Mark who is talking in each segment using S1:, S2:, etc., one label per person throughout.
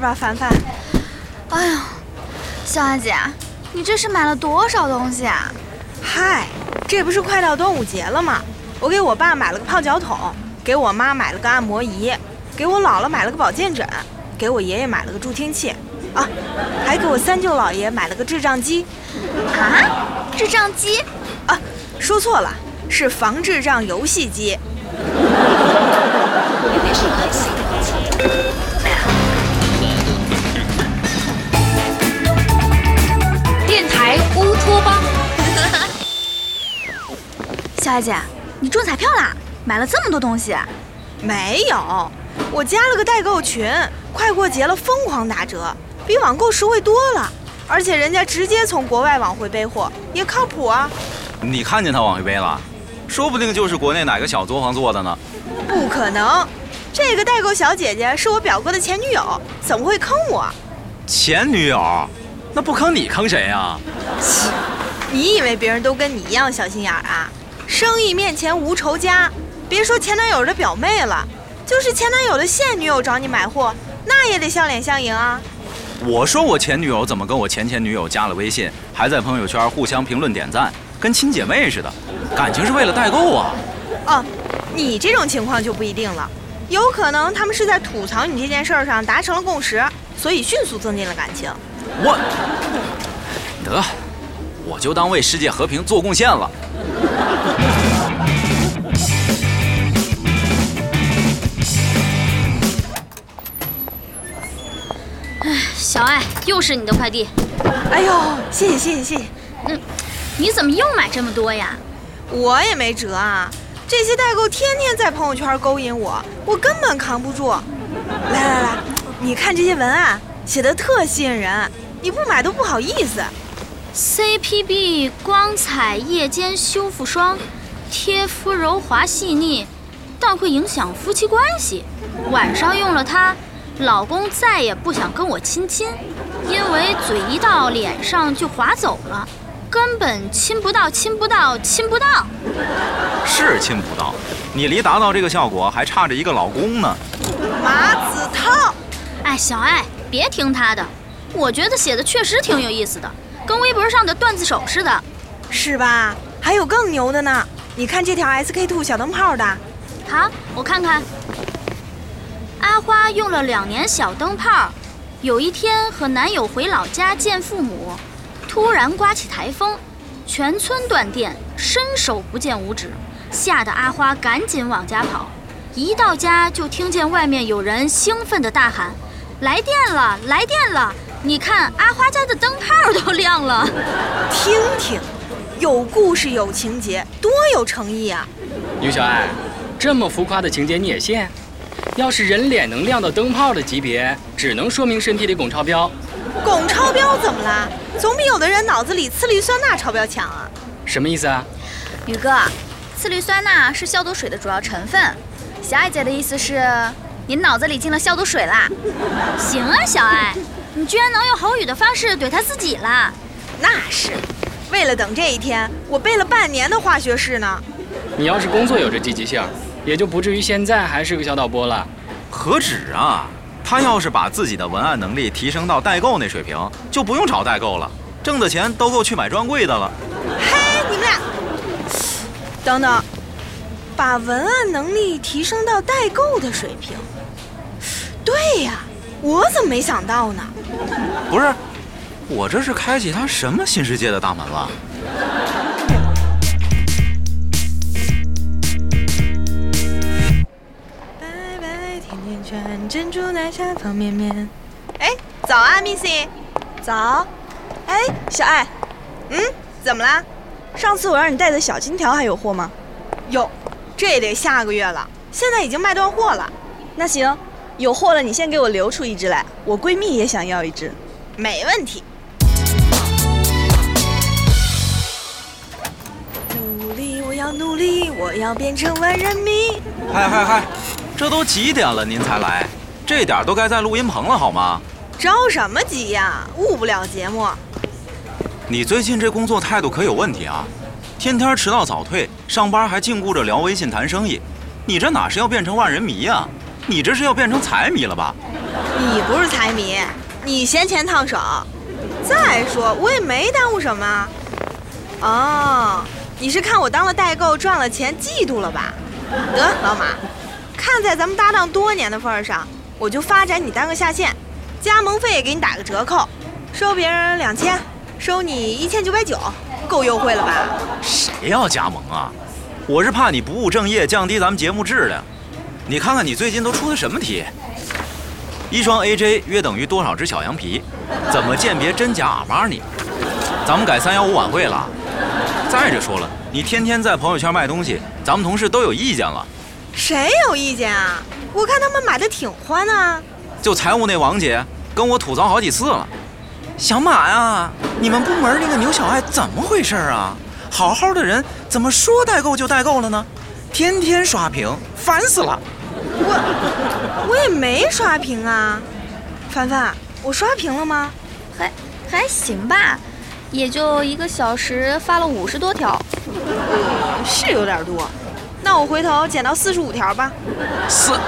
S1: 吧，凡凡。
S2: 哎呦，小安姐，你这是买了多少东西啊？
S1: 嗨，这不是快到端午节了吗？我给我爸买了个泡脚桶，给我妈买了个按摩仪，给我姥姥买了个保健枕，给我爷爷买了个助听器，啊，还给我三舅姥爷买了个智障机。
S2: 啊？智障机？
S1: 啊，说错了，是防智障游戏机。
S2: 小姐，你中彩票啦？买了这么多东西？
S1: 没有，我加了个代购群，快过节了疯狂打折，比网购实惠多了，而且人家直接从国外往回背货，也靠谱啊。
S3: 你看见他往回背了？说不定就是国内哪个小作坊做的呢。
S1: 不可能，这个代购小姐姐是我表哥的前女友，怎么会坑我？
S3: 前女友？那不坑你坑谁呀？
S1: 切！你以为别人都跟你一样小心眼啊？生意面前无仇家，别说前男友的表妹了，就是前男友的现女友找你买货，那也得笑脸相迎啊。
S3: 我说我前女友怎么跟我前前女友加了微信，还在朋友圈互相评论点赞，跟亲姐妹似的，感情是为了代购啊？
S1: 哦，你这种情况就不一定了，有可能他们是在吐槽你这件事上达成了共识，所以迅速增进了感情。
S3: 我得，我就当为世界和平做贡献了。
S4: 哎，小艾，又是你的快递。
S1: 哎呦，谢谢谢谢谢谢。
S4: 嗯，你怎么又买这么多呀？
S1: 我也没辙啊，这些代购天天在朋友圈勾引我，我根本扛不住。来来来，你看这些文案写的特吸引人，你不买都不好意思。
S4: CPB 光彩夜间修复霜，贴肤柔滑细腻，但会影响夫妻关系。晚上用了它，老公再也不想跟我亲亲，因为嘴一到脸上就滑走了，根本亲不到，亲不到，亲不到。
S3: 是亲不到，你离达到这个效果还差着一个老公呢。
S1: 马子涛，
S4: 哎，小艾，别听他的，我觉得写的确实挺有意思的。跟微博上的段子手似的，
S1: 是吧？还有更牛的呢！你看这条 SK two 小灯泡的，
S4: 好，我看看。阿花用了两年小灯泡，有一天和男友回老家见父母，突然刮起台风，全村断电，伸手不见五指，吓得阿花赶紧往家跑。一到家就听见外面有人兴奋地大喊：“来电了，来电了！”你看，阿花家的灯泡都亮了。
S1: 听听，有故事有情节，多有诚意啊！
S5: 于小爱，这么浮夸的情节你也信？要是人脸能亮到灯泡的级别，只能说明身体里汞超标。
S1: 汞超标怎么了？总比有的人脑子里次氯酸钠超标强啊！
S5: 什么意思啊？
S2: 宇哥，次氯酸钠是消毒水的主要成分。小爱姐的意思是，您脑子里进了消毒水啦。
S4: 行啊，小爱。你居然能用口语的方式怼他自己了？
S1: 那是，为了等这一天，我背了半年的化学式呢。
S5: 你要是工作有这积极性，也就不至于现在还是个小导播了。
S3: 何止啊！他要是把自己的文案能力提升到代购那水平，就不用找代购了，挣的钱都够去买专柜的了。
S1: 嘿，你们俩，等等，把文案能力提升到代购的水平？对呀。我怎么没想到呢？
S3: 不是，我这是开启他什么新世界的大门了？
S1: 拜拜甜甜圈，珍珠奶茶方便面。哎，早啊，Missy。
S6: 早。哎，小爱。
S1: 嗯，怎么啦？
S6: 上次我让你带的小金条还有货吗？
S1: 有，这也得下个月了。现在已经卖断货了。
S6: 那行。有货了，你先给我留出一只来，我闺蜜也想要一只，
S1: 没问题。努力，我要努力，我要变成万人迷。
S3: 嗨嗨嗨，这都几点了，您才来？这点都该在录音棚了好吗？
S1: 着什么急呀？误不了节目。
S3: 你最近这工作态度可有问题啊？天天迟到早退，上班还净顾着聊微信谈生意，你这哪是要变成万人迷呀？你这是要变成财迷了吧？
S1: 你不是财迷，你嫌钱烫手。再说我也没耽误什么。哦，你是看我当了代购赚了钱，嫉妒了吧？得，老马，看在咱们搭档多年的份上，我就发展你当个下线，加盟费也给你打个折扣，收别人两千，收你一千九百九，够优惠了吧？
S3: 谁要加盟啊？我是怕你不务正业，降低咱们节目质量。你看看你最近都出的什么题？一双 AJ 约等于多少只小羊皮？怎么鉴别真假阿玛尼？咱们改三幺五晚会了。再者说了，你天天在朋友圈卖东西，咱们同事都有意见了。
S1: 谁有意见啊？我看他们买的挺欢啊。
S3: 就财务那王姐跟我吐槽好几次了。小马呀，你们部门那个牛小爱怎么回事啊？好好的人怎么说代购就代购了呢？天天刷屏，烦死了。
S1: 我我也没刷屏啊。凡凡，我刷屏了吗？
S2: 还还行吧。也就一个小时发了五十多条，
S1: 是有点多。那我回头减到四十五条吧。
S3: 四，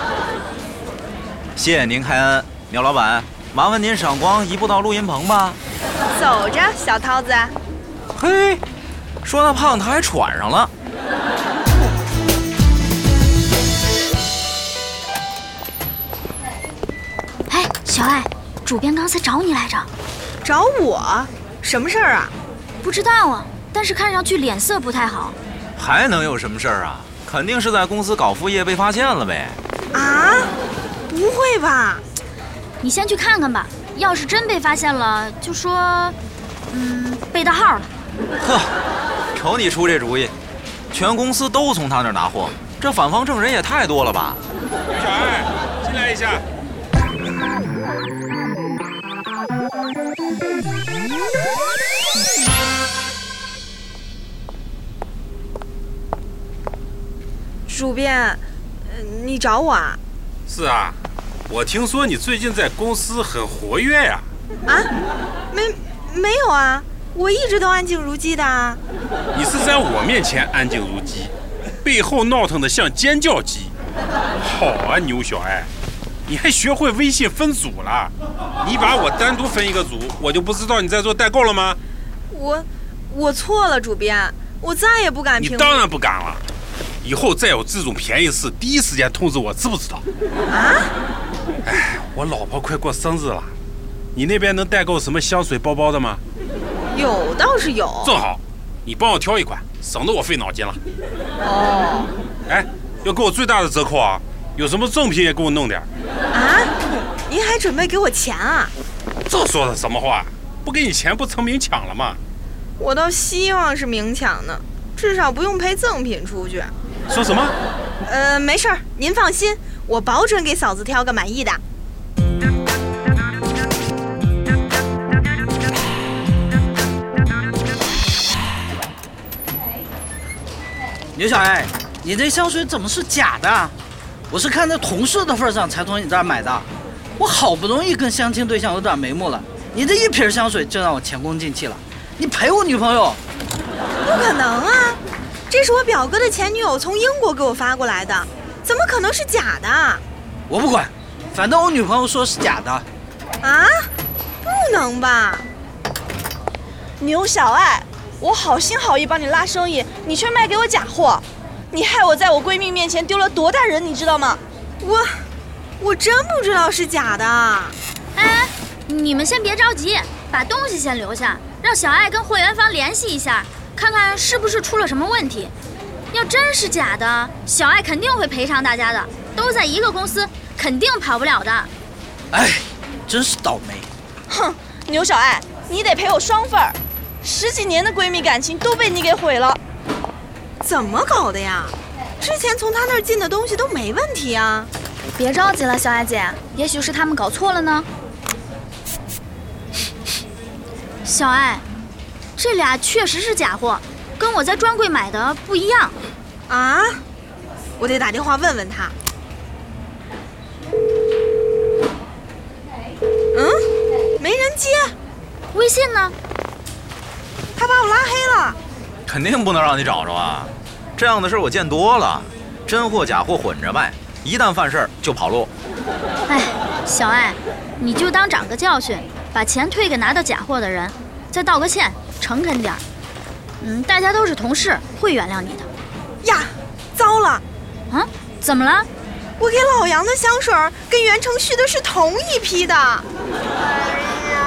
S3: 谢谢您开恩，苗老板，麻烦您赏光移步到录音棚吧。
S1: 走着，小涛子。
S3: 嘿，说那胖他还喘上了。
S4: 小艾，主编刚才找你来着。
S1: 找我？什么事儿啊？
S4: 不知道啊，但是看上去脸色不太好。
S3: 还能有什么事儿啊？肯定是在公司搞副业被发现了呗。
S1: 啊？不会吧？
S4: 你先去看看吧。要是真被发现了，就说，嗯，被盗号了。
S3: 呵，瞅你出这主意，全公司都从他那儿拿货，这反方证人也太多了吧？
S7: 小艾，进来一下。
S1: 主编，你找我啊？
S7: 是啊，我听说你最近在公司很活跃呀。
S1: 啊？没没有啊？我一直都安静如鸡的。
S7: 你是在我面前安静如鸡，背后闹腾的像尖叫鸡。好啊，牛小爱，你还学会微信分组了？你把我单独分一个组，我就不知道你在做代购了吗？
S1: 我我错了，主编，我再也不敢
S7: 你当然不敢了。以后再有这种便宜事，第一时间通知我，知不知道？
S1: 啊！
S7: 哎，我老婆快过生日了，你那边能代购什么香水、包包的吗？
S1: 有倒是有。
S7: 正好，你帮我挑一款，省得我费脑筋了。
S1: 哦。
S7: 哎，要给我最大的折扣啊！有什么赠品也给我弄点。
S1: 啊？您还准备给我钱啊？
S7: 这说的什么话？不给你钱不成明抢了吗？
S1: 我倒希望是明抢呢，至少不用赔赠品出去。
S7: 说什么？
S1: 呃，没事儿，您放心，我保准给嫂子挑个满意的。
S8: 牛小爱，你这香水怎么是假的？我是看在同事的份上才从你这儿买的。我好不容易跟相亲对象有点眉目了，你这一瓶香水就让我前功尽弃了。你赔我女朋友？
S1: 不可能啊！这是我表哥的前女友从英国给我发过来的，怎么可能是假的？
S8: 我不管，反正我女朋友说是假的。
S1: 啊？不能吧？
S6: 牛小爱，我好心好意帮你拉生意，你却卖给我假货，你害我在我闺蜜面前丢了多大人，你知道吗？
S1: 我，我真不知道是假的。
S4: 哎，你们先别着急，把东西先留下，让小爱跟货源方联系一下。看看是不是出了什么问题？要真是假的，小爱肯定会赔偿大家的。都在一个公司，肯定跑不了的。
S8: 哎，真是倒霉！
S6: 哼，牛小爱，你得赔我双份儿。十几年的闺蜜感情都被你给毁了。
S1: 怎么搞的呀？之前从他那儿进的东西都没问题啊。
S2: 别着急了，小爱姐，也许是他们搞错了呢。
S4: 小爱。这俩确实是假货，跟我在专柜买的不一样。
S1: 啊！我得打电话问问他。嗯，没人接。
S4: 微信呢？
S1: 他把我拉黑了。
S3: 肯定不能让你找着啊！这样的事我见多了，真货假货混着卖，一旦犯事儿就跑路。
S4: 哎，小艾，你就当长个教训，把钱退给拿到假货的人，再道个歉，诚恳点儿。嗯，大家都是同事，会原谅你的。
S1: 呀，糟了！
S4: 啊，怎么了？
S1: 我给老杨的香水跟袁成旭的是同一批的。哎呀！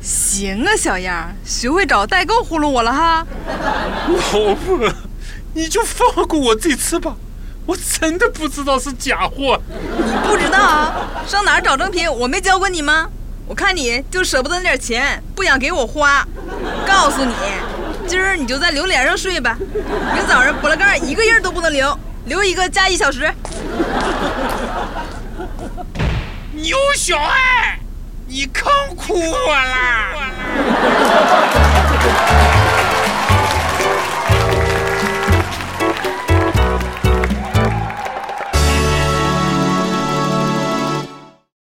S9: 行啊，小样，学会找代购糊弄我了哈。
S7: 老婆，你就放过我这次吧，我真的不知道是假货。
S9: 你不知道啊？上哪儿找正品？我没教过你吗？我看你就舍不得那点钱，不想给我花。告诉你，今儿你就在榴莲上睡吧，明早上补了盖一个印都不能留，留一个加一小时。
S7: 牛小爱，你坑哭我了。